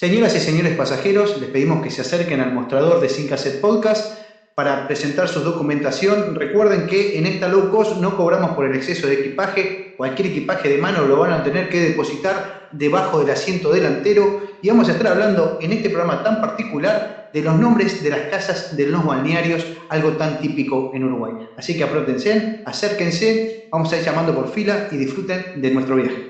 Señoras y señores pasajeros, les pedimos que se acerquen al mostrador de Sin Cassette Podcast para presentar su documentación. Recuerden que en esta low cost no cobramos por el exceso de equipaje. Cualquier equipaje de mano lo van a tener que depositar debajo del asiento delantero. Y vamos a estar hablando en este programa tan particular de los nombres de las casas de los balnearios, algo tan típico en Uruguay. Así que aprótense, acérquense, vamos a ir llamando por fila y disfruten de nuestro viaje.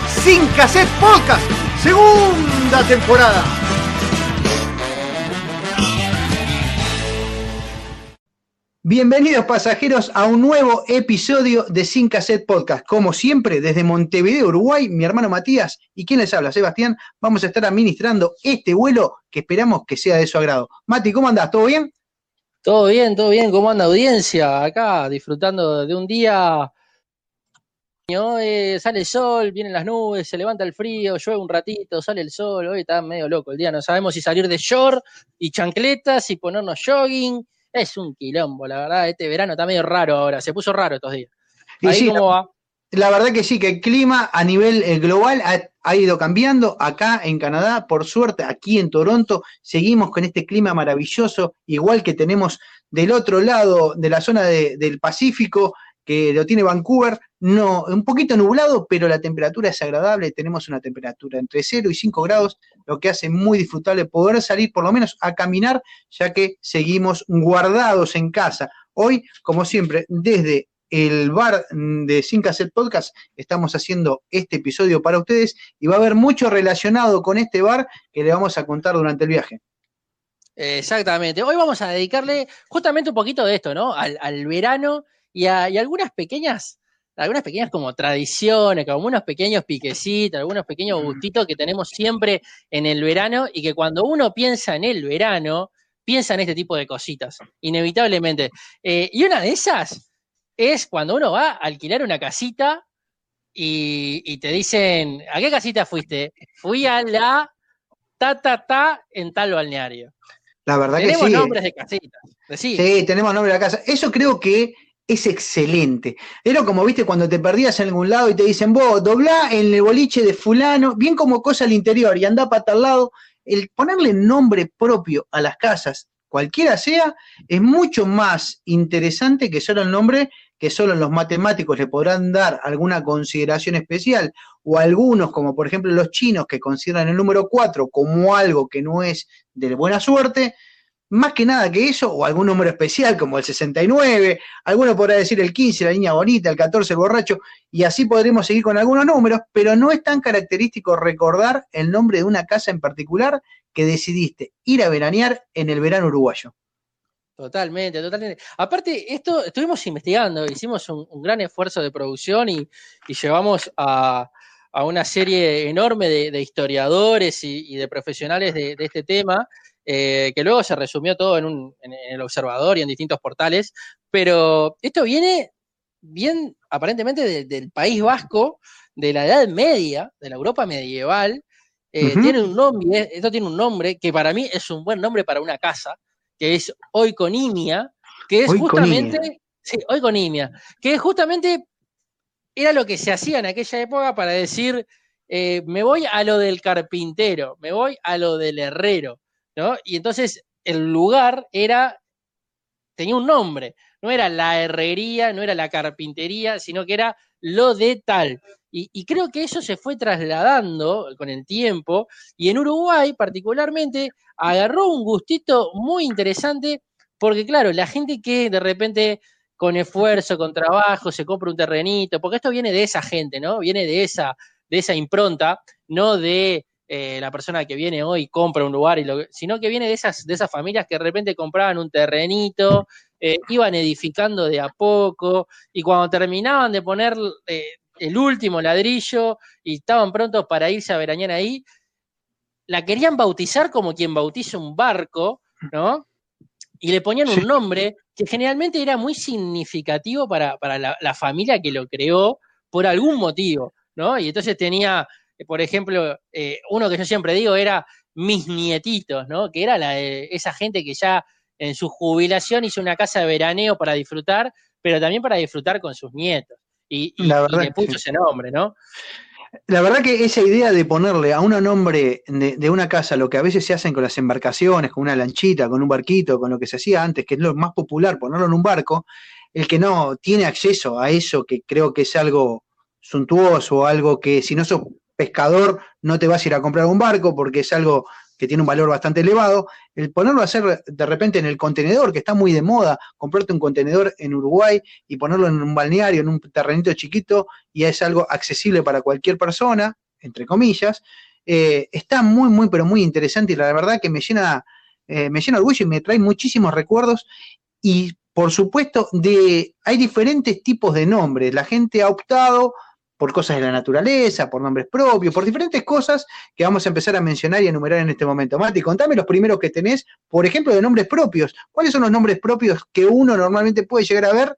Sin Cassette Podcast, segunda temporada. Bienvenidos pasajeros a un nuevo episodio de Sin Cassette Podcast. Como siempre, desde Montevideo, Uruguay, mi hermano Matías y quien les habla, Sebastián, vamos a estar administrando este vuelo que esperamos que sea de su agrado. Mati, ¿cómo andás? ¿Todo bien? Todo bien, todo bien. ¿Cómo anda audiencia? Acá disfrutando de un día. Eh, sale el sol, vienen las nubes, se levanta el frío, llueve un ratito, sale el sol. Hoy está medio loco el día. No sabemos si salir de short y chancletas y ponernos jogging. Es un quilombo, la verdad. Este verano está medio raro ahora. Se puso raro estos días. Y Ahí sí, cómo va. La verdad que sí, que el clima a nivel eh, global ha, ha ido cambiando. Acá en Canadá, por suerte, aquí en Toronto, seguimos con este clima maravilloso, igual que tenemos del otro lado de la zona de- del Pacífico, que lo tiene Vancouver, no, un poquito nublado, pero la temperatura es agradable. Tenemos una temperatura entre 0 y 5 grados, lo que hace muy disfrutable poder salir por lo menos a caminar, ya que seguimos guardados en casa. Hoy, como siempre, desde el bar de Sin Cassette Podcast estamos haciendo este episodio para ustedes y va a haber mucho relacionado con este bar que le vamos a contar durante el viaje. Exactamente. Hoy vamos a dedicarle justamente un poquito de esto, ¿no? Al, al verano y a y algunas pequeñas, algunas pequeñas como tradiciones, como unos pequeños piquecitos, algunos pequeños Mm. gustitos que tenemos siempre en el verano y que cuando uno piensa en el verano, piensa en este tipo de cositas, inevitablemente. Eh, y una de esas es cuando uno va a alquilar una casita y, y te dicen, ¿a qué casita fuiste? Fui a la ta ta ta en tal balneario. La verdad Tenemos que sí. nombres de casitas. Sí, tenemos nombre de la casa. Eso creo que es excelente. Era como, viste, cuando te perdías en algún lado y te dicen, vos, doblá en el boliche de fulano, bien como cosa al interior y andá para tal lado. El ponerle nombre propio a las casas, cualquiera sea, es mucho más interesante que solo el nombre que solo los matemáticos le podrán dar alguna consideración especial, o algunos, como por ejemplo los chinos, que consideran el número 4 como algo que no es de buena suerte, más que nada que eso, o algún número especial como el 69, alguno podrá decir el 15, la niña bonita, el 14, el borracho, y así podremos seguir con algunos números, pero no es tan característico recordar el nombre de una casa en particular que decidiste ir a veranear en el verano uruguayo. Totalmente, totalmente. Aparte, esto estuvimos investigando, hicimos un, un gran esfuerzo de producción y, y llevamos a, a una serie enorme de, historiadores y, de profesionales de este tema, eh, que luego se resumió todo en, un, en, en el observador y en distintos portales, pero esto viene bien aparentemente de- del País Vasco, de la Edad Media, de la Europa medieval. Eh. Tiene un nombre, esto tiene un nombre que para mí es un buen nombre para una casa, que es Oiconimia, que es Oiconimia. justamente, sí, Oiconimia, que justamente era lo que se hacía en aquella época para decir, eh, me voy a lo del carpintero, me voy a lo del herrero, ¿no? Y entonces el lugar era, tenía un nombre, no era la herrería, no era la carpintería, sino que era lo de tal. Y, y creo que eso se fue trasladando con el tiempo, y en Uruguay particularmente agarró un gustito muy interesante porque claro, la gente que de repente con esfuerzo, con trabajo, se compra un terrenito, porque esto viene de esa gente, ¿no? Viene de esa, de esa impronta, no de eh, la persona que viene hoy compra un lugar, y lo, sino que viene de esas, de esas familias que de repente compraban un terrenito, eh, iban edificando de a poco, y cuando terminaban de poner eh, el último ladrillo y estaban prontos para irse a veranear ahí, la querían bautizar como quien bautiza un barco, ¿no? Y le ponían un nombre que generalmente era muy significativo para, la, familia que lo creó por algún motivo, ¿no? Y entonces tenía, por ejemplo, eh, uno que yo siempre digo era mis nietitos, ¿no? Que era la, esa gente que ya en su jubilación hizo una casa de veraneo para disfrutar, pero también para disfrutar con sus nietos. Y, y, le puso ese nombre, ¿no? La verdad que esa idea de ponerle a un nombre de, una casa lo que a veces se hacen con las embarcaciones, con una lanchita, con un barquito, con lo que se hacía antes, que es lo más popular, ponerlo en un barco, el que no tiene acceso a eso, que creo que es algo suntuoso, algo que si no sos pescador no te vas a ir a comprar un barco porque es algo que tiene un valor bastante elevado, el ponerlo a hacer de repente en el contenedor, que está muy de moda, comprarte un contenedor en Uruguay y ponerlo en un balneario, en un terrenito chiquito, y es algo accesible para cualquier persona, entre comillas, eh, está muy, muy, pero muy interesante y la verdad que me llena, eh, me llena orgullo y me trae muchísimos recuerdos. Y por supuesto de, hay diferentes tipos de nombres, la gente ha optado por cosas de la naturaleza, por nombres propios, por diferentes cosas que vamos a empezar a mencionar y enumerar en este momento. Mati, contame los primeros que tenés, por ejemplo, de nombres propios. ¿Cuáles son los nombres propios que uno normalmente puede llegar a ver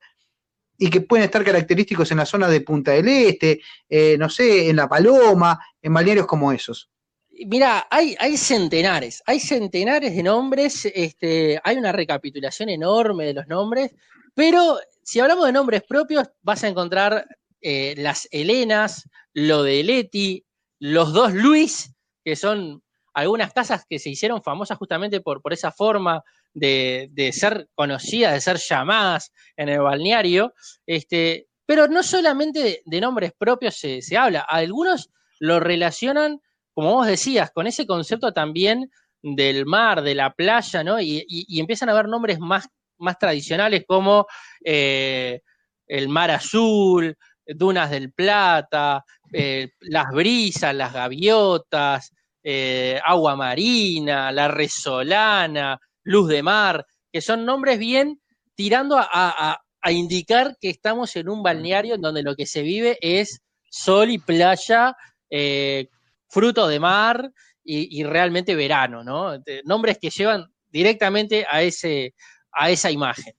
y que pueden estar característicos en la zona de Punta del Este, eh, no sé, en La Paloma, en balnearios como esos? Mira, hay, centenares, hay centenares de nombres, este, hay una recapitulación enorme de los nombres, pero si hablamos de nombres propios, vas a encontrar eh, las Helenas, lo de Leti, los dos Luis, que son algunas casas que se hicieron famosas justamente por, por esa forma de, ser conocidas, de ser llamadas en el balneario, este, pero no solamente de, nombres propios se, habla, algunos lo relacionan, como vos decías, con ese concepto también del mar, de la playa, ¿no? Y, empiezan a haber nombres más, más tradicionales como eh, el mar azul, Dunas del Plata, eh, las brisas, las gaviotas, eh, agua marina, la resolana, luz de mar, que son nombres bien tirando a, indicar que estamos en un balneario en donde lo que se vive es sol y playa, eh, fruto de mar y, realmente verano, ¿no? nombres que llevan directamente a, ese, a esa imagen.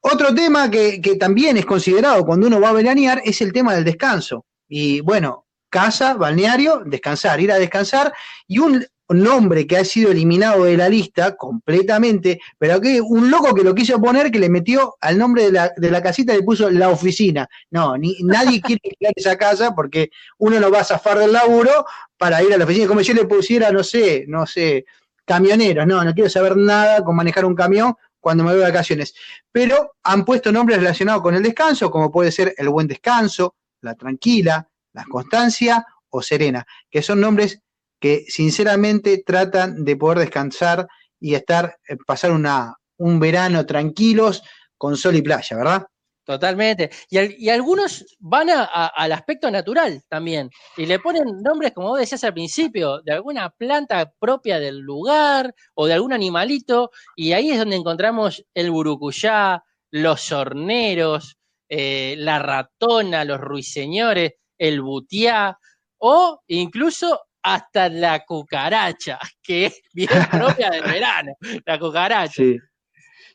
Otro tema que, también es considerado cuando uno va a veranear es el tema del descanso. Y bueno, casa, balneario, descansar, ir a descansar. Y un nombre que ha sido eliminado de la lista completamente, pero que un loco que lo quiso poner, que le metió al nombre de la, de la casita, le puso la oficina. No, ni, nadie quiere ir esa casa porque uno no va a zafar del laburo para ir a la oficina. Como si yo le pusiera, no sé, no sé, camioneros. No, no quiero saber nada con manejar un camión cuando me voy de vacaciones. Pero han puesto nombres relacionados con el descanso, como puede ser el buen descanso, la tranquila, la constancia o serena, que son nombres que sinceramente tratan de poder descansar y estar, eh, pasar una, un verano tranquilos con sol y playa, ¿verdad? Totalmente. Y, algunos van al aspecto natural también. Y le ponen nombres, como vos decías al principio, de alguna planta propia del lugar o de algún animalito. Y ahí es donde encontramos el burucuyá, los horneros, eh, la ratona, los ruiseñores, el butiá o incluso hasta la cucaracha, que es bien propia del verano, la cucaracha. Sí.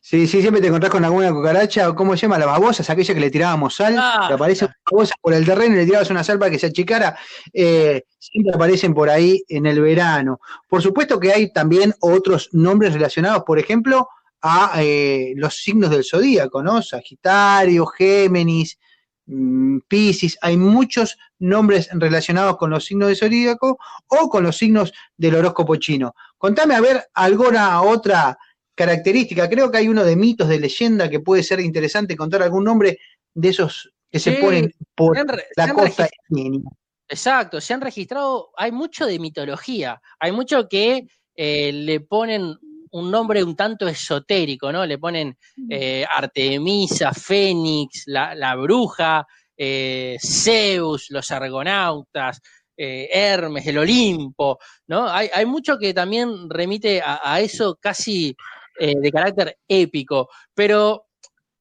Sí, sí, siempre te encontrás con alguna cucaracha, o cómo se llama, la babosa, aquella que le tirábamos sal, ah, que aparece una babosa por el terreno y le tirabas una sal para que se achicara, eh, siempre aparecen por ahí en el verano. Por supuesto que hay también otros nombres relacionados, por ejemplo, a eh, los signos del zodíaco, ¿no? Sagitario, Géminis, mm, Pisces, hay muchos nombres relacionados con los signos del zodíaco o con los signos del horóscopo chino. Contame a ver alguna otra característica. Creo que hay uno de mitos, de leyenda, que puede ser interesante contar algún nombre de esos que se ponen por la costa. Exacto, se han registrado, hay mucho de mitología, hay mucho que eh, le ponen nombre un tanto esotérico, ¿no? Le ponen eh, Artemisa, Fénix, la, bruja, eh, Zeus, los argonautas, eh, Hermes, el Olimpo, ¿no? Hay, mucho que también remite a, eso casi de carácter épico, pero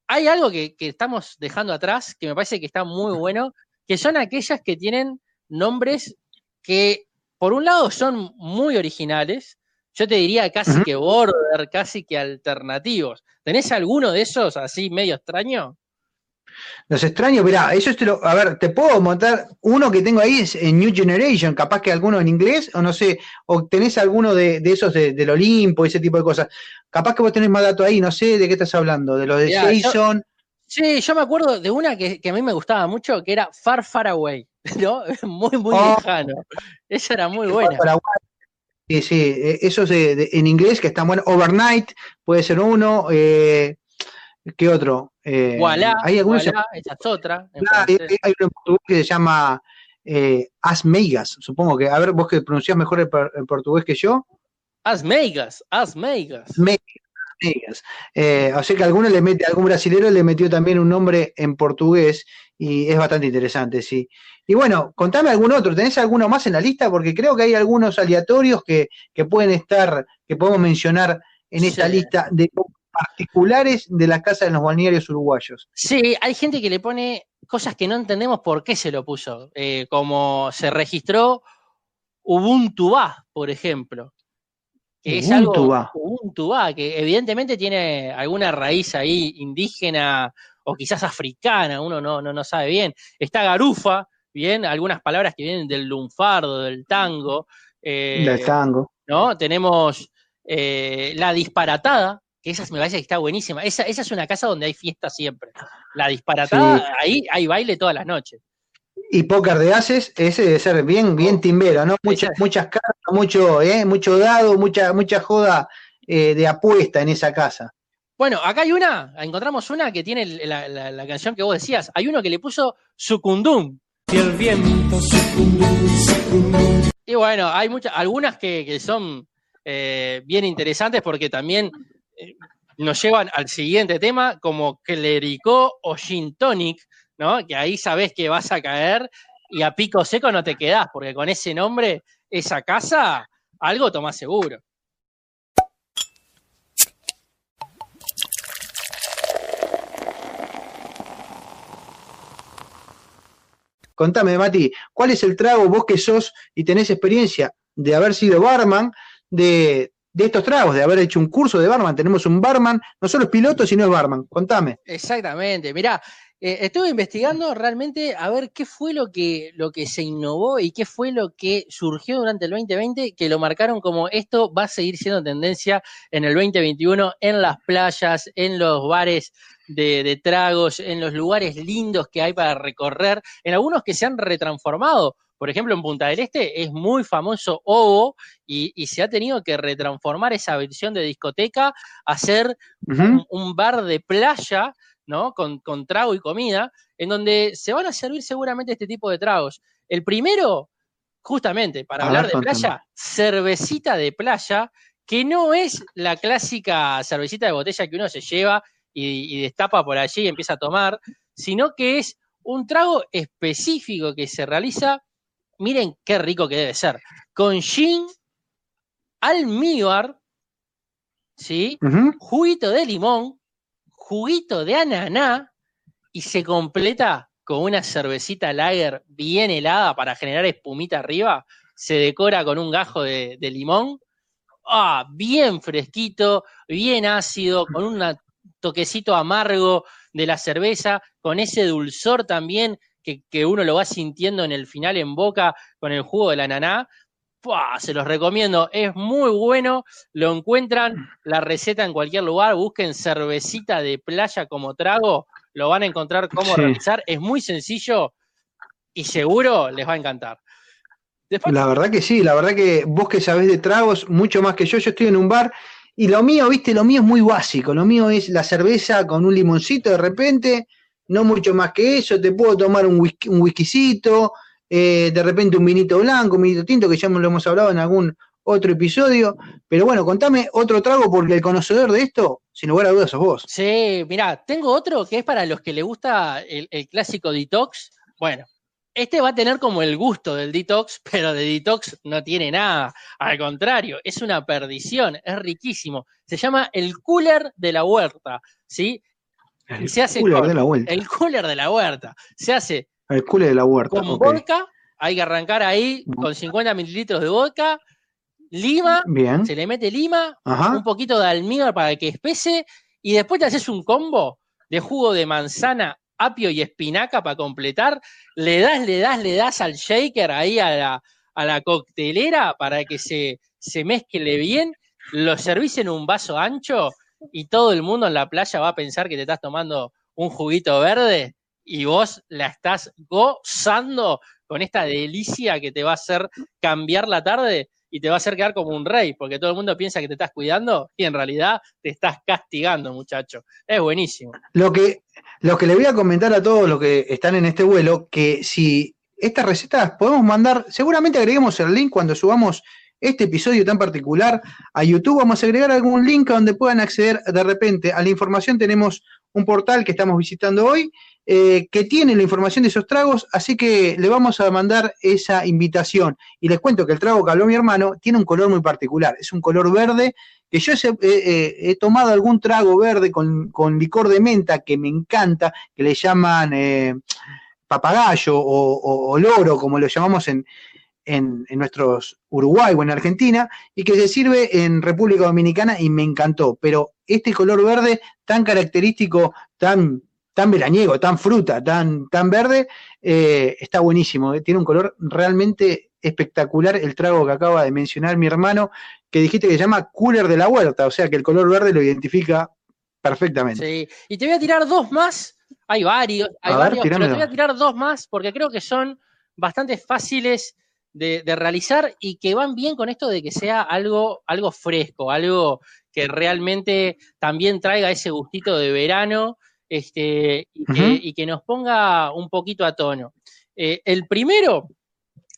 hay algo que, que estamos dejando atrás que me parece que está muy bueno, que son aquellas que tienen nombres que por un lado son muy originales, yo te diría casi que border, casi que alternativos. ¿Tenés alguno de esos así medio extraño? Los extraños, mirá, eso te lo, a ver, te puedo montar uno que tengo ahí es en New Generation, capaz que alguno en inglés, o no sé, o tenés alguno de, esos del Olimpo, ese tipo de cosas. Capaz que vos tenés más datos ahí, no sé de qué estás hablando, de los de Jason. sí, yo me acuerdo de una que, a mí me gustaba mucho, que era Far Far Away, ¿no? Muy, muy oh. lejano. Esa era muy buena. Sí, sí, e, esos en inglés que están buenos. Overnight puede ser uno. Eh, ¿Qué otro? Eh, ¿Hay algunos esa es otra. hay, uno en portugués que se llama eh, Asmeigas, supongo que. A ver, vos que pronunciás mejor en, portugués que yo. Asmeigas, Asmeigas. Asmeigas. Eh, o sea que alguno le mete, algún brasilero le metió también un nombre en portugués y es bastante interesante, sí. Y bueno, contame algún otro, ¿tenés alguno más en la lista? Porque creo que hay algunos aleatorios que, pueden estar, que podemos mencionar en esta lista de particulares de la casa de los balnearios uruguayos. Sí, hay gente que le pone cosas que no entendemos por qué se lo puso, eh, como se registró Ubuntu por ejemplo. Que es algo, Ubuntu que evidentemente tiene alguna raíz ahí indígena o quizás africana, uno no, no, no sabe bien. Está Garufa, bien, algunas palabras que vienen del lunfardo, del tango. Eh, del tango. ¿No? Tenemos eh, la disparatada, esa me parece que está buenísima. Esa, esa es una casa donde hay fiesta siempre. La disparatada, ahí hay baile todas las noches. Y póker de haces, ese debe ser bien, bien oh, timbero, ¿no? Muchas, muchas cartas, mucho, eh, mucho dado, mucha, mucha joda eh, de apuesta en esa casa. Bueno, acá hay una, encontramos una que tiene la, la canción que vos decías. Hay uno que le puso Sucundum, y el viento Y bueno, hay muchas, algunas que, son eh, bien interesantes porque también nos llevan al siguiente tema, como clericó o gin tonic, ¿no? Que ahí sabes que vas a caer y a pico seco no te quedás, porque con ese nombre, esa casa, algo tomás seguro. Contame, Mati, ¿cuál es el trago vos que sos y tenés experiencia de haber sido barman de, estos tragos, de haber hecho un curso de barman? Tenemos un barman, no solo es piloto, sino es barman. Contame. Exactamente, mirá, eh, estuve investigando realmente a ver qué fue lo que, lo que se innovó y qué fue lo que surgió durante el 2020 que lo marcaron como esto va a seguir siendo tendencia en el 2021 en las playas, en los bares de, tragos, en los lugares lindos que hay para recorrer, en algunos que se han retransformado. Por ejemplo, en Punta del Este es muy famoso Ovo y, se ha tenido que retransformar esa versión de discoteca a ser un, bar de playa, ¿no? Con, trago y comida, en donde se van a servir seguramente este tipo de tragos. El primero, justamente, para hablar de playa, cervecita de playa, que no es la clásica cervecita de botella que uno se lleva y, destapa por allí y empieza a tomar, sino que es un trago específico que se realiza, miren qué rico que debe ser, con gin, almíbar, ¿sí? juguito de limón, juguito de ananá y se completa con una cervecita lager bien helada para generar espumita arriba, se decora con un gajo de, de limón, ah, bien fresquito, bien ácido, con una toquecito amargo de la cerveza, con ese dulzor también que, uno lo va sintiendo en el final en boca con el jugo de la naná. Se los recomiendo, es muy bueno, lo encuentran la receta en cualquier lugar, busquen cervecita de playa como trago, lo van a encontrar cómo realizar, es muy sencillo y seguro les va a encantar. La verdad que sí, la verdad que vos que sabés de tragos mucho más que yo, yo estoy en un bar y lo mío, viste, lo mío es muy básico. Lo mío es la cerveza con un limoncito de repente, no mucho más que eso. Te puedo tomar un, un whiskycito, eh, de repente un vinito blanco, un vinito tinto, que ya lo hemos hablado en algún otro episodio. Pero bueno, contame otro trago porque el conocedor de esto, sin lugar a dudas, sos vos. Sí, mirá, tengo otro que es para los que le gusta el, el clásico detox. Bueno, este va a tener como el gusto del detox, pero de detox no tiene nada. Al contrario, es una perdición, es riquísimo. Se llama el cooler de la huerta, ¿sí? El se hace cooler con- de la vuelta. El cooler de la huerta. Se hace El cooler de la huerta. con vodka, hay que arrancar ahí con 50 mililitros de vodka, lima, Bien. se le mete lima, Ajá. un poquito de almíbar para que espese, y después te haces un combo de jugo de manzana, apio y espinaca para completar, le das, le das, le das al shaker ahí a la, a la coctelera para que se, se mezcle bien, lo servís en un vaso ancho y todo el mundo en la playa va a pensar que te estás tomando un juguito verde y vos la estás gozando con esta delicia que te va a hacer cambiar la tarde y te va a hacer quedar como un rey, porque todo el mundo piensa que te estás cuidando y en realidad te estás castigando, muchacho. Es buenísimo. Lo que, lo que le voy a comentar a todos los que están en este vuelo, que si estas recetas podemos mandar, seguramente agreguemos el link cuando subamos este episodio tan particular a YouTube, vamos a agregar algún link a donde puedan acceder de repente a la información. Tenemos un portal que estamos visitando hoy eh, que tiene la información de esos tragos, así que le vamos a mandar esa invitación. Y les cuento que el trago que habló mi hermano tiene un color muy particular, es un color verde que yo he, eh, tomado algún trago verde con, con, licor de menta que me encanta, que le llaman eh, papagayo o, loro, como lo llamamos en, en, en, nuestros Uruguay o en Argentina, y que se sirve en República Dominicana y me encantó. Pero este color verde tan característico, tan, tan veraniego, tan fruta, tan, tan verde, eh, está buenísimo. Tiene un color realmente espectacular el trago que acaba de mencionar mi hermano, que dijiste que se llama cooler de la huerta, o sea que el color verde lo identifica perfectamente. Sí, y te voy a tirar dos más, hay varios, hay a varios, ver, pero te voy a tirar dos más porque creo que son bastante fáciles de, de, realizar y que van bien con esto de que sea algo, algo fresco, algo que realmente también traiga ese gustito de verano este, y, que, uh -huh. y que nos ponga un poquito a tono. Eh, el primero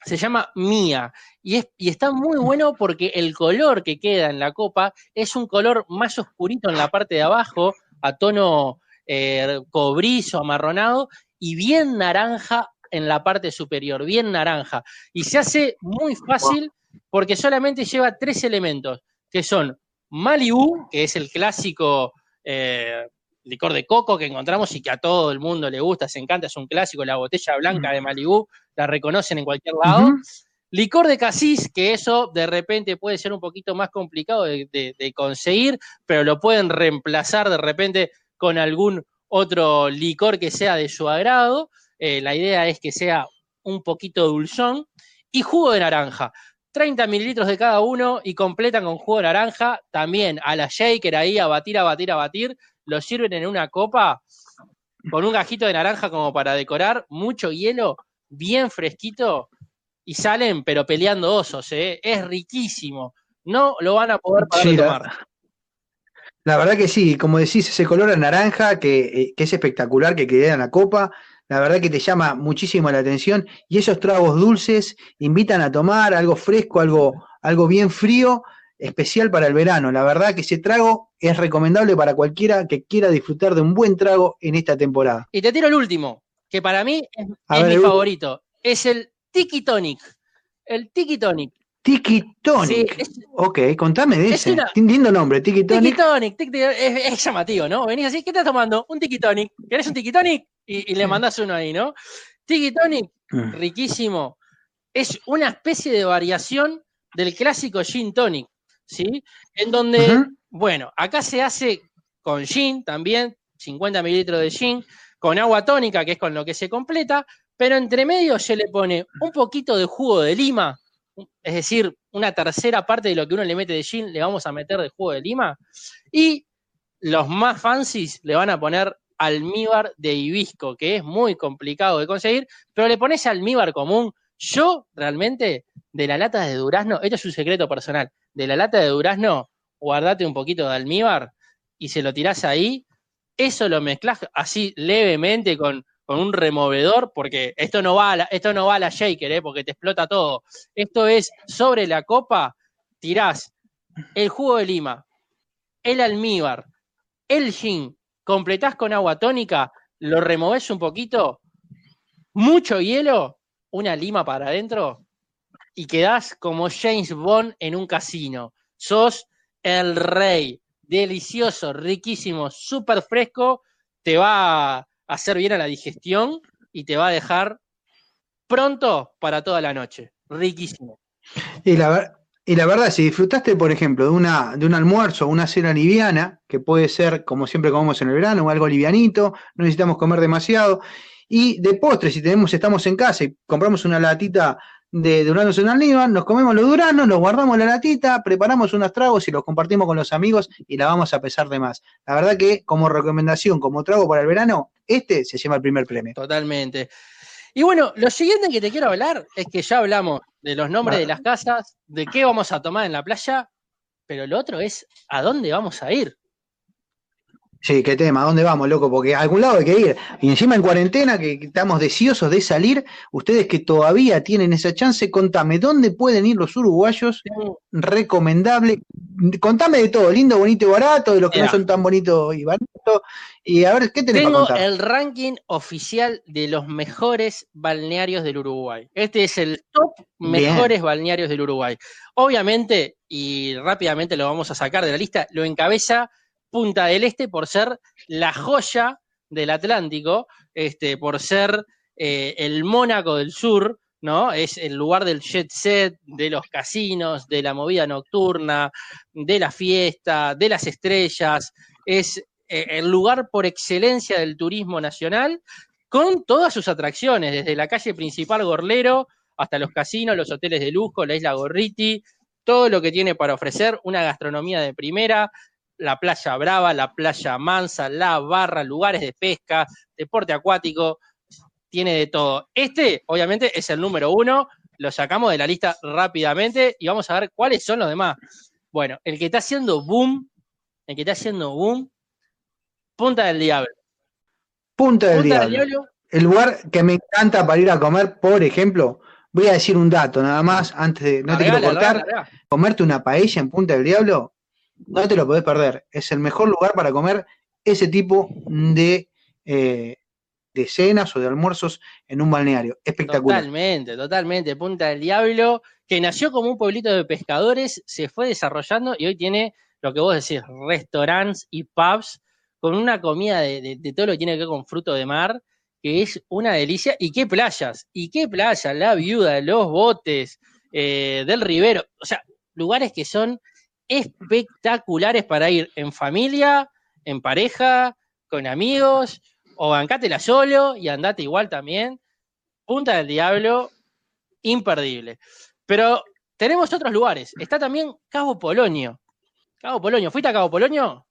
se llama Mía y, es, y está muy bueno porque el color que queda en la copa es un color más oscurito en la parte de abajo, a tono eh, cobrizo, amarronado, y bien naranja en la parte superior, bien naranja. Y se hace muy fácil porque solamente lleva tres elementos, que son Malibu, que es el clásico eh, licor de coco que encontramos y que a todo el mundo le gusta, se encanta, es un clásico, la botella blanca de Malibu, la reconocen en cualquier lado. Uh -huh. Licor de casis, que eso de repente puede ser un poquito más complicado de, de, de, conseguir, pero lo pueden reemplazar de repente con algún otro licor que sea de su agrado. Eh, la idea es que sea un poquito dulzón. Y jugo de naranja. 30 mililitros de cada uno y completan con jugo de naranja. También a la shaker ahí, a batir, a batir, a batir. Lo sirven en una copa con un gajito de naranja como para decorar. Mucho hielo, bien fresquito. Y salen, pero peleando osos, ¿eh? Es riquísimo. No lo van a poder parar sí, de tomar. La, la, verdad que sí, como decís, ese color a naranja que, eh, que es espectacular, que queda en la copa la verdad que te llama muchísimo la atención y esos tragos dulces invitan a tomar algo fresco, algo, algo bien frío, especial para el verano. La verdad que ese trago es recomendable para cualquiera que quiera disfrutar de un buen trago en esta temporada. Y te tiro el último, que para mí es, es ver, mi favorito, es el Tiki Tonic. El Tiki Tonic. Tiki Tonic. Sí, es, ok, contame de ese. Una, lindo nombre, Tiki Tonic. Tiki Tonic, tiki, es, es, llamativo, ¿no? Venís así, ¿qué estás tomando? Un Tiki Tonic. ¿Querés un Tiki Tonic? Y, y, le mandás uno ahí, ¿no? Tiki Tonic, mm. riquísimo. Es una especie de variación del clásico Gin Tonic, ¿sí? En donde, uh -huh. bueno, acá se hace con gin también, 50 mililitros de gin, con agua tónica, que es con lo que se completa, pero entre medio se le pone un poquito de jugo de lima, es decir, una tercera parte de lo que uno le mete de gin le vamos a meter de jugo de lima, y los más fancies le van a poner almíbar de hibisco, que es muy complicado de conseguir, pero le pones almíbar común. Yo realmente, de la lata de durazno, esto es un secreto personal, de la lata de durazno, guardate un poquito de almíbar y se lo tirás ahí, eso lo mezclas así levemente con, con un removedor, porque esto no va a la, esto no va a la shaker, ¿eh? porque te explota todo. Esto es sobre la copa, tirás el jugo de lima, el almíbar, el gin, completás con agua tónica, lo removés un poquito, mucho hielo, una lima para adentro y quedás como James Bond en un casino. Sos el rey, delicioso, riquísimo, súper fresco, te va hacer bien a la digestión y te va a dejar pronto para toda la noche. Riquísimo. Y la, verdad, si disfrutaste, por ejemplo, de, una, de un almuerzo una cena liviana, que puede ser como siempre comemos en el verano, algo livianito, no necesitamos comer demasiado, y de postre, si tenemos, estamos en casa y compramos una latita de duranos en almíbar, nos comemos los duranos, los guardamos la latita, preparamos unos tragos y los compartimos con los amigos y la vamos a pesar de más. La verdad que como recomendación, como trago para el verano, este se llama el primer premio. Totalmente. Y bueno, lo siguiente que te quiero hablar es que ya hablamos de los nombres de las casas, de qué vamos a tomar en la playa, pero lo otro es a dónde vamos a ir. Sí, qué tema, ¿a dónde vamos, loco? Porque a algún lado hay que ir. Y encima en cuarentena, que estamos deseosos de salir, ustedes que todavía tienen esa chance, contame, ¿dónde pueden ir los uruguayos? Recomendable. Contame de todo, lindo, bonito y barato, de los que no son tan bonitos y baratos. Y a ver, ¿qué tenés Tengo para contar? el ranking oficial de los mejores balnearios del Uruguay. Este es el top Bien. mejores balnearios del Uruguay. Obviamente, y rápidamente lo vamos a sacar de la lista, lo encabeza Punta del Este por ser la joya del Atlántico, este, por ser eh, el Mónaco del Sur, ¿no? Es el lugar del jet set, de los casinos, de la movida nocturna, de la fiesta, de las estrellas. Es eh, el lugar por excelencia del turismo nacional, con todas sus atracciones, desde la calle principal Gorlero hasta los casinos, los hoteles de lujo, la isla Gorriti, todo lo que tiene para ofrecer, una gastronomía de primera, la playa brava, la playa mansa, la barra, lugares de pesca, deporte acuático, tiene de todo. Este, obviamente, es el número uno, lo sacamos de la lista rápidamente y vamos a ver cuáles son los demás. Bueno, el que está haciendo boom, el que está haciendo boom, Punta del Diablo. Punta del Punta del Diablo. Diablo, El lugar que me encanta para ir a comer, por ejemplo, voy a decir un dato nada más, antes de, no te quiero cortar, comerte una paella en Punta del Diablo, no te lo podés perder. Es el mejor lugar para comer ese tipo de, eh, de cenas o de almuerzos en un balneario. Espectacular. Totalmente, totalmente. Punta del Diablo, que nació como un pueblito de pescadores, se fue desarrollando y hoy tiene lo que vos decís, restaurantes y pubs con una comida de, de- todo lo que tiene que ver con fruto de mar, que es una delicia. ¿Y qué playas? ¿Y qué playas? La viuda, los botes, eh, del Rivero. O sea, lugares que son espectaculares para ir en familia, en pareja, con amigos, o bancátela solo y andate igual también. Punta del Diablo, imperdible. Pero tenemos otros lugares. Está también Cabo Polonio. Cabo Polonio. ¿Fuiste a Cabo Polonio?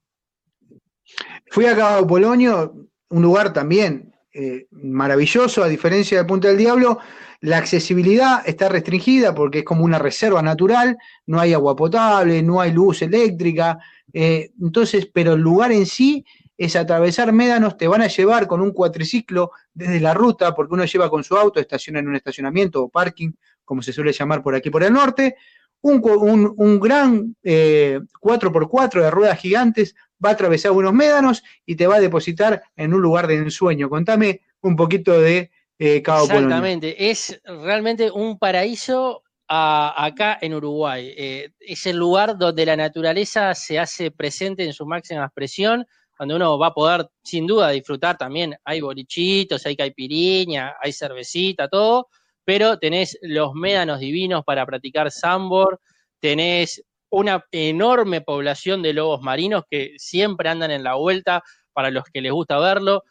Fui a Cabo Polonio, un lugar también eh, maravilloso, a diferencia de Punta del Diablo. La accesibilidad está restringida porque es como una reserva natural, no hay agua potable, no hay luz eléctrica. eh, entonces, pero el lugar en sí es atravesar médanos, te van a llevar con un cuatriciclo desde la ruta, porque uno lleva con su auto, estaciona en un estacionamiento o parking, como se suele llamar por aquí por el norte, un, un- un gran eh, 4x4 de ruedas gigantes va a atravesar unos médanos y te va a depositar en un lugar de ensueño. Contame un poquito de eh, Cabo. Exactamente. Es realmente un paraíso acá en Uruguay. Eh, es el lugar donde la naturaleza se hace presente en su máxima expresión, donde uno va a poder, sin duda, disfrutar también. Hay bolichitos, hay caipiriña, hay cervecita, todo, pero tenés los médanos divinos para practicar sambor, tenés una enorme población de lobos marinos que siempre andan en la vuelta para los que les gusta verlo.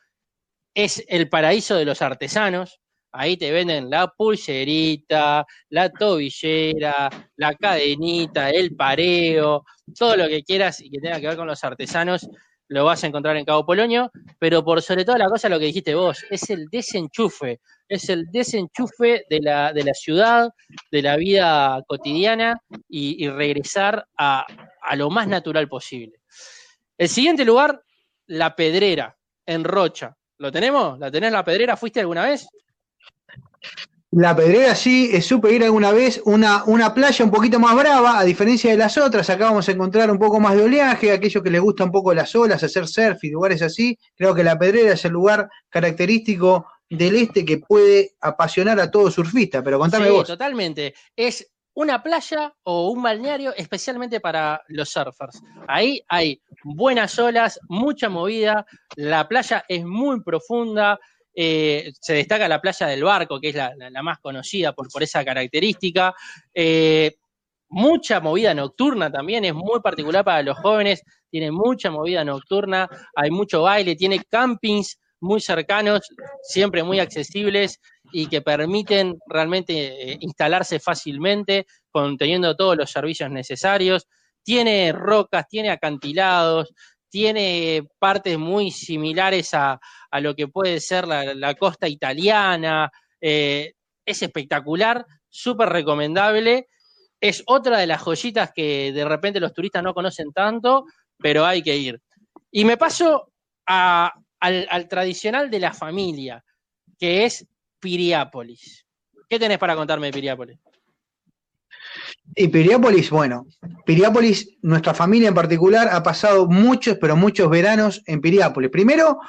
Es el paraíso de los artesanos. Ahí te venden la pulserita, la tobillera, la cadenita, el pareo, todo lo que quieras y que tenga que ver con los artesanos, lo vas a encontrar en Cabo Polonio, pero por sobre todo la cosa, lo que dijiste vos, es el desenchufe, es el desenchufe de la, de la ciudad, de la vida cotidiana y, regresar a, a lo más natural posible. El siguiente lugar, La Pedrera, en Rocha. ¿Lo tenemos? ¿La tenés La Pedrera? ¿Fuiste alguna vez? La Pedrera sí, eh, supe ir alguna vez, una, una playa un poquito más brava, a diferencia de las otras, acá vamos a encontrar un poco más de oleaje, aquellos que les gusta un poco las olas, hacer surf y lugares así, creo que la Pedrera es el lugar característico del este que puede apasionar a todo surfista, pero contame sí, vos. totalmente. Es una playa o un balneario especialmente para los surfers. Ahí hay buenas olas, mucha movida, la playa es muy profunda, eh, se destaca la playa del barco, que es la, más conocida por, por esa característica. Eh, mucha movida nocturna también, es muy particular para los jóvenes, tiene mucha movida nocturna, hay mucho baile, tiene campings muy cercanos, siempre muy accesibles y que permiten realmente eh, instalarse fácilmente, conteniendo todos los servicios necesarios. Tiene rocas, tiene acantilados, tiene partes muy similares a, lo que puede ser la, costa italiana. Eh, es espectacular, súper recomendable. Es otra de las joyitas que de repente los turistas no conocen tanto, pero hay que ir. Y me paso al, al tradicional de la familia, que es Piriápolis. ¿Qué tenés para contarme de Piriápolis? Y Piriápolis, bueno, Piriápolis, nuestra familia en particular, ha pasado muchos, pero muchos veranos en Piriápolis. Primero,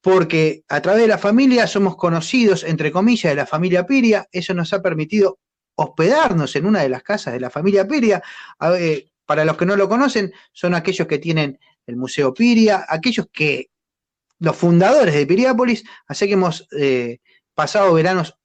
porque a través de la familia somos conocidos, entre comillas, de la familia Piria. Eso nos ha permitido hospedarnos en una de las casas de la familia Piria. para los que no lo conocen, son aquellos que tienen el Museo Piria, aquellos que, los fundadores de Piriápolis, así que hemos eh, pasado veranos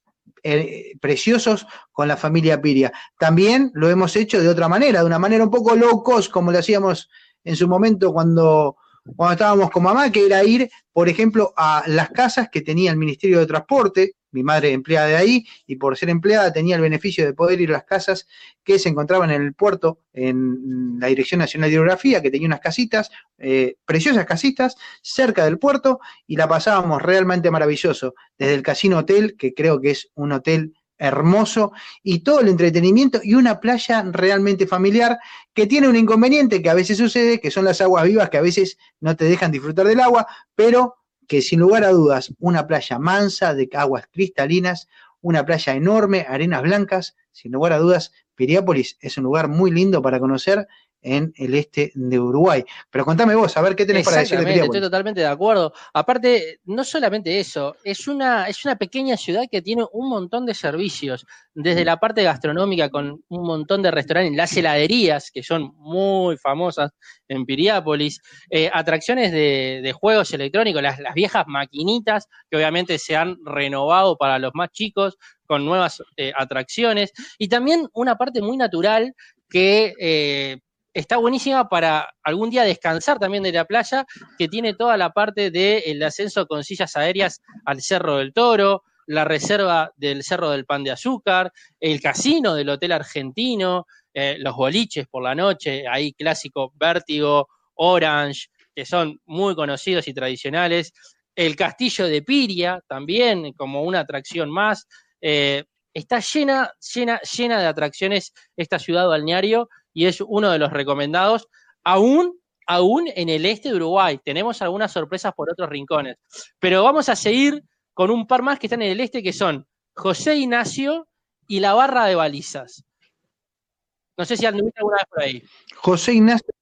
eh, preciosos con la familia Piria. También lo hemos hecho de otra manera, de una manera un poco low cost, como lo hacíamos en su momento cuando cuando estábamos con mamá, que era ir, por ejemplo, a las casas que tenía el Ministerio de Transporte, mi madre empleada de ahí, y por ser empleada tenía el beneficio de poder ir a las casas que se encontraban en el puerto, en la Dirección Nacional de Hidrografía, que tenía unas casitas, eh, preciosas casitas, cerca del puerto, y la pasábamos realmente maravilloso, desde el Casino Hotel, que creo que es un hotel hermoso y todo el entretenimiento y una playa realmente familiar que tiene un inconveniente que a veces sucede, que son las aguas vivas que a veces no te dejan disfrutar del agua, pero que sin lugar a dudas una playa mansa de aguas cristalinas, una playa enorme, arenas blancas, sin lugar a dudas, Piriápolis es un lugar muy lindo para conocer en el este de Uruguay. Pero contame vos, a ver qué tenés para decir de Estoy totalmente de acuerdo. Aparte, no solamente eso, es una, es una pequeña ciudad que tiene un montón de servicios, desde la parte gastronómica con un montón de restaurantes, las heladerías, que son muy famosas en Piriápolis, eh, atracciones de, juegos electrónicos, las, viejas maquinitas que obviamente se han renovado para los más chicos con nuevas eh, atracciones y también una parte muy natural que eh, está buenísima para algún día descansar también de la playa, que tiene toda la parte del ascenso con sillas aéreas al Cerro del Toro, la reserva del Cerro del Pan de Azúcar, el casino del Hotel Argentino, eh, los boliches por la noche, ahí clásico Vértigo, Orange, que son muy conocidos y tradicionales, el castillo de Piria también como una atracción más. Eh, está llena, llena, llena de atracciones esta ciudad balneario y es uno de los recomendados, aún, aún en el este de Uruguay. Tenemos algunas sorpresas por otros rincones, pero vamos a seguir con un par más que están en el este, que son José Ignacio y la barra de balizas. No sé si han visto alguna vez por ahí. José Ignacio.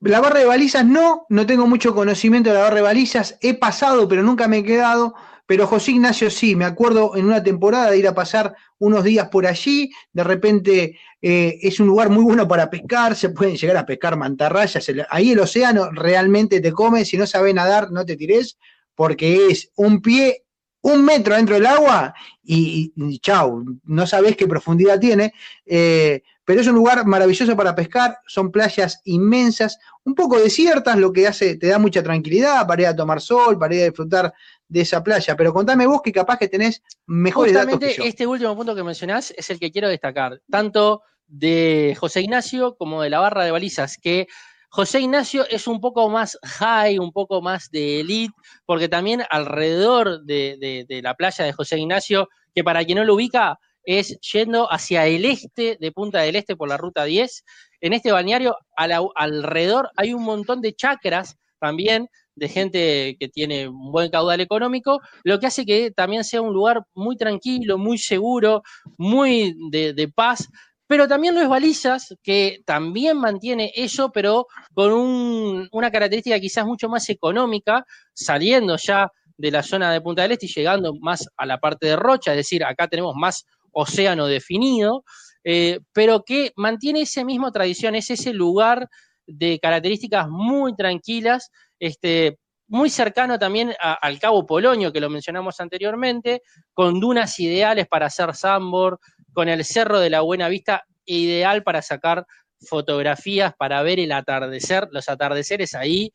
La barra de balizas no, no tengo mucho conocimiento de la barra de balizas. He pasado, pero nunca me he quedado. Pero José Ignacio sí, me acuerdo en una temporada de ir a pasar unos días por allí, de repente eh, es un lugar muy bueno para pescar, se pueden llegar a pescar mantarrayas, ahí el océano realmente te come, si no sabes nadar no te tires, porque es un pie, un metro dentro del agua y, chau, no sabes qué profundidad tiene. Eh, pero es un lugar maravilloso para pescar, son playas inmensas, un poco desiertas, lo que hace, te da mucha tranquilidad para ir a tomar sol, para ir a disfrutar de esa playa. Pero contame vos que capaz que tenés mejores datos que yo. este último punto que mencionás es el que quiero destacar, tanto de José Ignacio como de la barra de balizas, que José Ignacio es un poco más high, un poco más de elite, porque también alrededor de, de la playa de José Ignacio, que para quien no lo ubica, es yendo hacia el este de Punta del Este por la ruta 10. En este balneario alrededor hay un montón de chacras también de gente que tiene un buen caudal económico, lo que hace que también sea un lugar muy tranquilo, muy seguro, muy de, paz, pero también Luis Balizas, que también mantiene eso, pero con una característica quizás mucho más económica, saliendo ya de la zona de Punta del Este y llegando más a la parte de Rocha, es decir, acá tenemos más océano definido, eh, pero que mantiene esa misma tradición, es ese lugar de características muy tranquilas, este, muy cercano también al Cabo Polonio, que lo mencionamos anteriormente, con dunas ideales para hacer sandboard, con el Cerro de la Buena Vista, ideal para sacar fotografías, para ver el atardecer. Los atardeceres ahí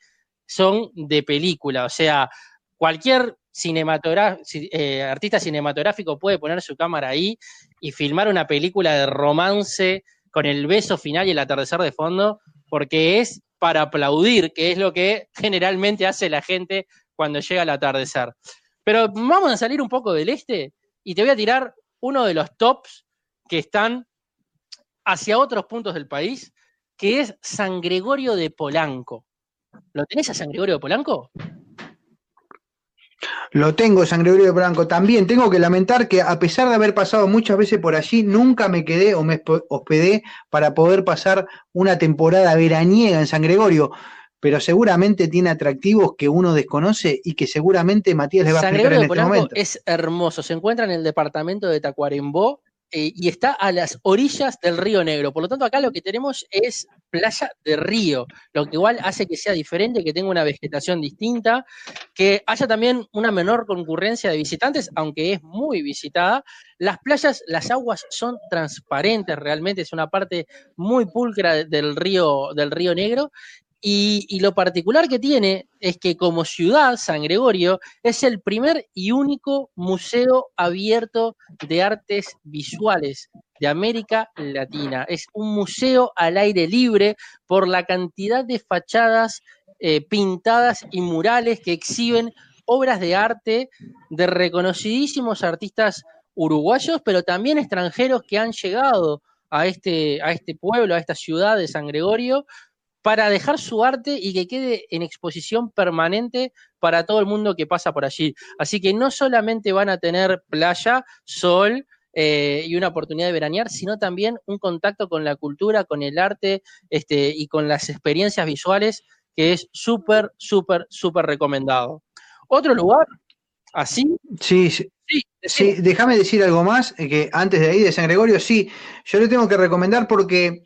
son de película, o sea, cualquier eh, artista cinematográfico puede poner su cámara ahí y filmar una película de romance con el beso final y el atardecer de fondo, porque es para aplaudir, que es lo que generalmente hace la gente cuando llega el atardecer. Pero vamos a salir un poco del este y te voy a tirar uno de los tops que están hacia otros puntos del país, que es San Gregorio de Polanco. ¿Lo tenés a San Gregorio de Polanco? Lo tengo, San Gregorio de Polanco. También tengo que lamentar que a pesar de haber pasado muchas veces por allí, nunca me quedé o me hospedé para poder pasar una temporada veraniega en San Gregorio. Pero seguramente tiene atractivos que uno desconoce y que seguramente Matías le va a explicar en este momento. Es hermoso. Se encuentra en el departamento de Tacuarembó, eh, y está a las orillas del río Negro. Por lo tanto, acá lo que tenemos es playa de río, lo que igual hace que sea diferente, que tenga una vegetación distinta, que haya también una menor concurrencia de visitantes, aunque es muy visitada. Las playas, las aguas son transparentes realmente, es una parte muy pulcra del río, del río Negro y, lo particular que tiene es que como ciudad, San Gregorio es el primer y único museo abierto de artes visuales de América Latina. Es un museo al aire libre por la cantidad de fachadas eh, pintadas y murales que exhiben obras de arte de reconocidísimos artistas uruguayos, pero también extranjeros que han llegado a este, a este pueblo, a esta ciudad de San Gregorio, para dejar su arte y que quede en exposición permanente para todo el mundo que pasa por allí. Así que no solamente van a tener playa, sol, eh, y una oportunidad de veranear, sino también un contacto con la cultura, con el arte este, y con las experiencias visuales, que es súper, súper, súper recomendado. Otro lugar, así. Sí, sí. Sí, déjame decir algo más, eh, que antes de ahí de San Gregorio, sí, yo le tengo que recomendar porque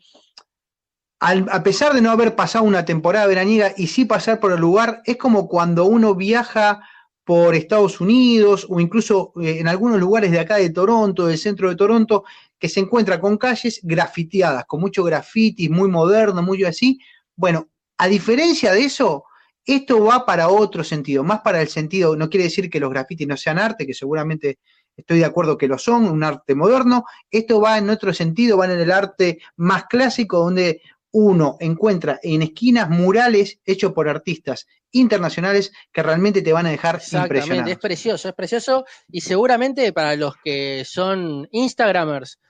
a pesar de no haber pasado una temporada veraniega y sí pasar por el lugar, es como cuando uno viaja por Estados Unidos o incluso eh, en algunos lugares de acá de Toronto, del centro de Toronto, que se encuentra con calles grafiteadas, con mucho graffiti, muy moderno, muy así. Bueno, a diferencia de eso, esto va para otro sentido, más para el sentido, no quiere decir que los grafitis no sean arte, que seguramente estoy de acuerdo que lo son, un arte moderno, esto va en otro sentido, va en el arte más clásico, donde uno encuentra en esquinas murales hechos por artistas internacionales que realmente te van a dejar impresionado. Es precioso, es precioso y seguramente para los que son Instagramers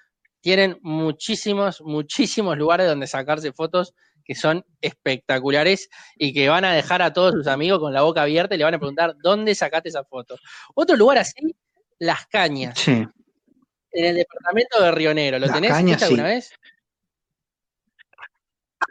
tienen muchísimos, muchísimos lugares donde sacarse fotos que son espectaculares y que van a dejar a todos sus amigos con la boca abierta y le van a preguntar dónde sacaste esa foto. Otro lugar así, Las Cañas. Sí. En el departamento de Río Negro. ¿Lo tenés alguna vez?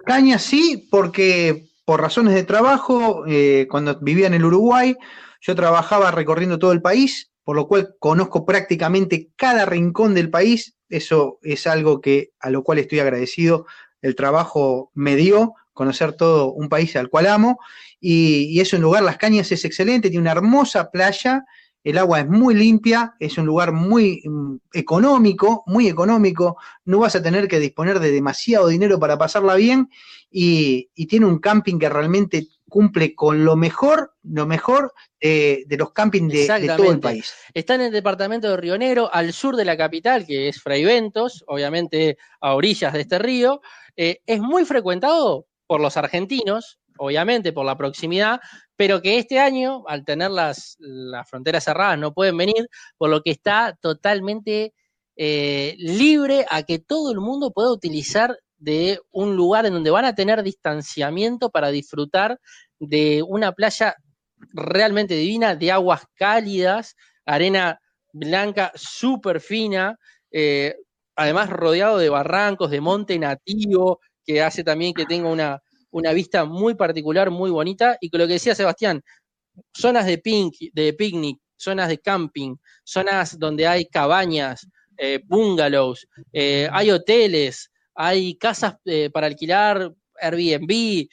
Caña sí, porque por razones de trabajo, eh, cuando vivía en el Uruguay, yo trabajaba recorriendo todo el país, por lo cual conozco prácticamente cada rincón del país. Eso es algo que a lo cual estoy agradecido. El trabajo me dio conocer todo un país al cual amo y, y es un lugar, Las Cañas es excelente, tiene una hermosa playa el agua es muy limpia, es un lugar muy mm, económico, muy económico, no vas a tener que disponer de demasiado dinero para pasarla bien y, tiene un camping que realmente cumple con lo mejor, lo mejor de, los campings de, todo el país. Está en el departamento de Río Negro, al sur de la capital, que es Fraiventos, obviamente a orillas de este río. Eh, es muy frecuentado por los argentinos, obviamente por la proximidad, pero que este año, al tener las, fronteras cerradas, no pueden venir, por lo que está totalmente eh, libre a que todo el mundo pueda utilizar de un lugar en donde van a tener distanciamiento para disfrutar de una playa realmente divina, de aguas cálidas, arena blanca súper fina, eh, además rodeado de barrancos, de monte nativo, que hace también que tenga una, una vista muy particular, muy bonita, y con lo que decía Sebastián, zonas de, de picnic, zonas de camping, zonas donde hay cabañas, eh, bungalows, eh, hay hoteles, hay casas eh, para alquilar, Airbnb,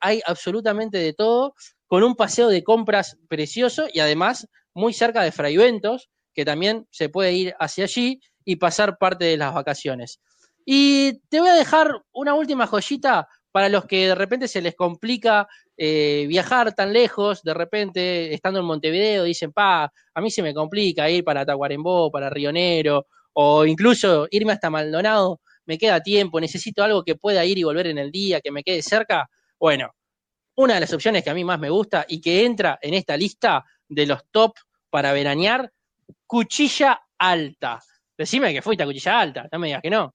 hay absolutamente de todo, con un paseo de compras precioso y además muy cerca de Fraiventos, que también se puede ir hacia allí y pasar parte de las vacaciones. Y te voy a dejar una última joyita para los que de repente se les complica eh, viajar tan lejos, de repente estando en Montevideo, dicen, pa, a mí se me complica ir para Tacuarembó, para Río Negro, o incluso irme hasta Maldonado, me queda tiempo, necesito algo que pueda ir y volver en el día, que me quede cerca. Bueno, una de las opciones que a mí más me gusta y que entra en esta lista de los top para veranear, Cuchilla Alta. Decime que fuiste a Cuchilla Alta, no me digas que no.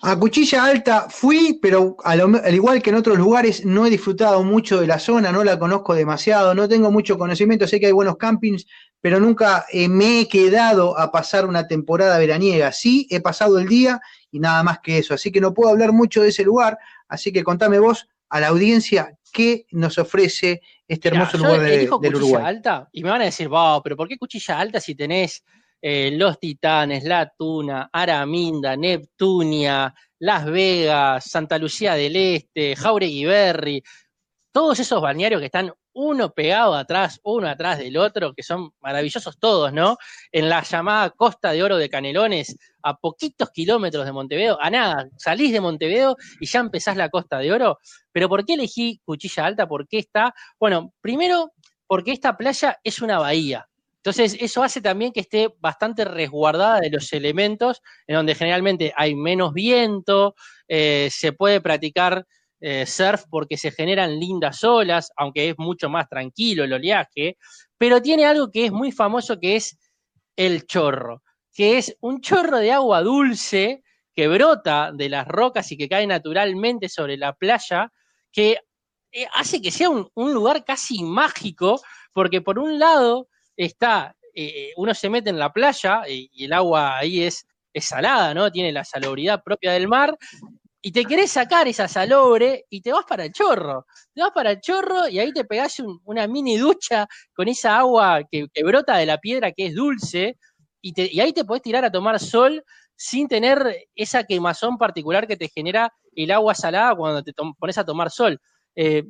A Cuchilla Alta fui, pero al igual que en otros lugares no he disfrutado mucho de la zona, no la conozco demasiado, no tengo mucho conocimiento, sé que hay buenos campings, pero nunca eh, me he quedado a pasar una temporada veraniega. Sí, he pasado el día y nada más que eso, así que no puedo hablar mucho de ese lugar, así que contame vos a la audiencia qué nos ofrece este hermoso lugar de, del Cuchilla Alta y me van a decir, wow, pero ¿por qué Cuchilla Alta si tenés eh, Los Titanes, La Tuna, Araminda, Neptunia, Las Vegas, Santa Lucía del Este, Jauregui Berry, todos esos balnearios que están uno pegado atrás, uno atrás del otro, que son maravillosos todos, ¿no? En la llamada Costa de Oro de Canelones, a poquitos kilómetros de Montevideo, a nada, salís de Montevideo y ya empezás la Costa de Oro. Pero ¿por qué elegí Cuchilla Alta? ¿Por qué está? Bueno, primero, porque esta playa es una bahía. Entonces, eso hace también que esté bastante resguardada de los elementos, en donde generalmente hay menos viento, eh, se puede practicar eh, surf porque se generan lindas olas, aunque es mucho más tranquilo el oleaje, pero tiene algo que es muy famoso que es el chorro, que es un chorro de agua dulce que brota de las rocas y que cae naturalmente sobre la playa, que eh, hace que sea un, un lugar casi mágico, porque por un lado está, eh, uno se mete en la playa y, el agua ahí es, es, salada, ¿no? Tiene la salubridad propia del mar. Y te querés sacar esa salobre y te vas para el chorro. Te vas para el chorro y ahí te pegás una mini ducha con esa agua que, brota de la piedra que es dulce. Y, ahí te podés tirar a tomar sol sin tener esa quemazón particular que te genera el agua salada cuando te pones a tomar sol. Eh,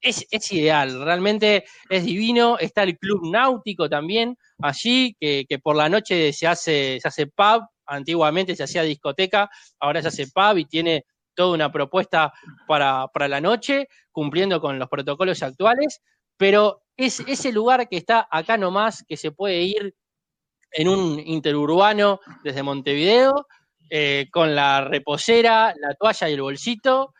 es, ideal, realmente es divino. Está el club náutico también allí, que, por la noche se hace, se hace pub, antiguamente se hacía discoteca, ahora se hace pub y tiene toda una propuesta para, la noche, cumpliendo con los protocolos actuales, pero es ese lugar que está acá nomás, que se puede ir en un interurbano desde Montevideo, eh, con la reposera, la toalla y el bolsito,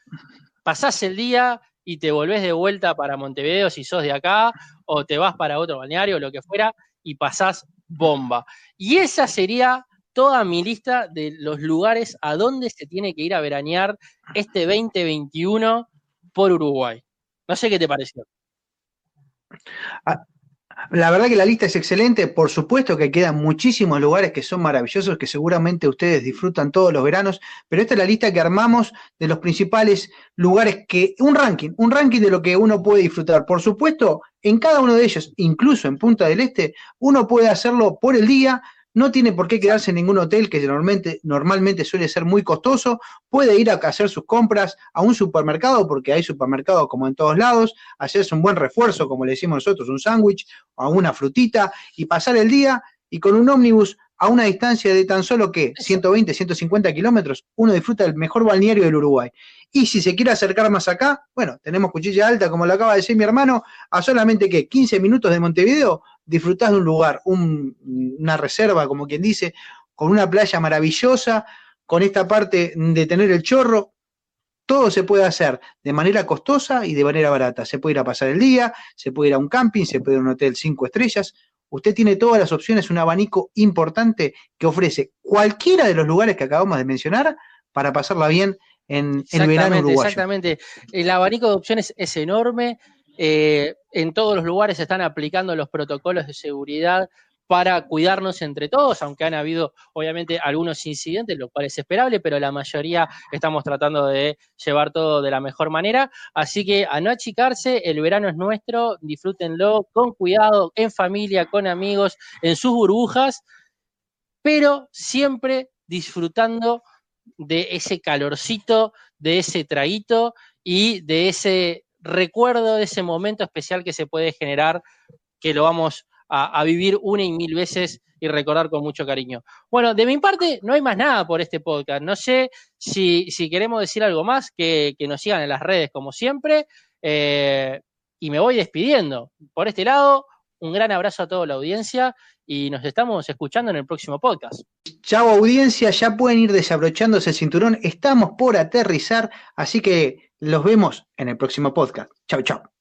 pasás el día, y te volvés de vuelta para Montevideo si sos de acá, o te vas para otro balneario, lo que fuera, y pasás bomba. Y esa sería toda mi lista de los lugares a donde se tiene que ir a veranear este 2021 por Uruguay. No sé qué te pareció. Ah, la verdad que la lista es excelente, por supuesto que quedan muchísimos lugares que son maravillosos, que seguramente ustedes disfrutan todos los veranos, pero esta es la lista que armamos de los principales lugares que, un ranking, un ranking de lo que uno puede disfrutar. Por supuesto, en cada uno de ellos, incluso en Punta del Este, uno puede hacerlo por el día, no tiene por qué quedarse en ningún hotel que normalmente, normalmente suele ser muy costoso, puede ir a hacer sus compras a un supermercado, porque hay supermercados como en todos lados, hacerse un buen refuerzo, como le decimos nosotros, un sándwich o una frutita, y pasar el día y con un ómnibus a una distancia de tan solo que 120, 150 kilómetros, uno disfruta del mejor balneario del Uruguay. Y si se quiere acercar más acá, bueno, tenemos Cuchilla Alta, como lo acaba de decir mi hermano, a solamente que 15 minutos de Montevideo, disfrutás de un lugar, una reserva, como quien dice, con una playa maravillosa, con esta parte de tener el chorro, todo se puede hacer de manera costosa y de manera barata. Se puede ir a pasar el día, se puede ir a un camping, se puede ir a un hotel cinco estrellas, usted tiene todas las opciones, un abanico importante que ofrece cualquiera de los lugares que acabamos de mencionar para pasarla bien en el verano uruguayo. Exactamente, el abanico de opciones es enorme. Eh, en todos los lugares se están aplicando los protocolos de seguridad para cuidarnos entre todos, aunque han habido obviamente algunos incidentes, lo cual es esperable, pero la mayoría estamos tratando de llevar todo de la mejor manera. Así que a no achicarse, el verano es nuestro, disfrútenlo con cuidado, en familia, con amigos, en sus burbujas, pero siempre disfrutando de ese calorcito, de ese traguito y de ese recuerdo, de ese momento especial que se puede generar, que lo vamos a, vivir una y mil veces y recordar con mucho cariño. Bueno, de mi parte no hay más nada por este podcast. No sé si, queremos decir algo más, que, nos sigan en las redes como siempre. Eh, y me voy despidiendo. Por este lado, un gran abrazo a toda la audiencia y nos estamos escuchando en el próximo podcast. Chao audiencia, ya pueden ir desabrochándose el cinturón, estamos por aterrizar, así que los vemos en el próximo podcast. Chao, chao.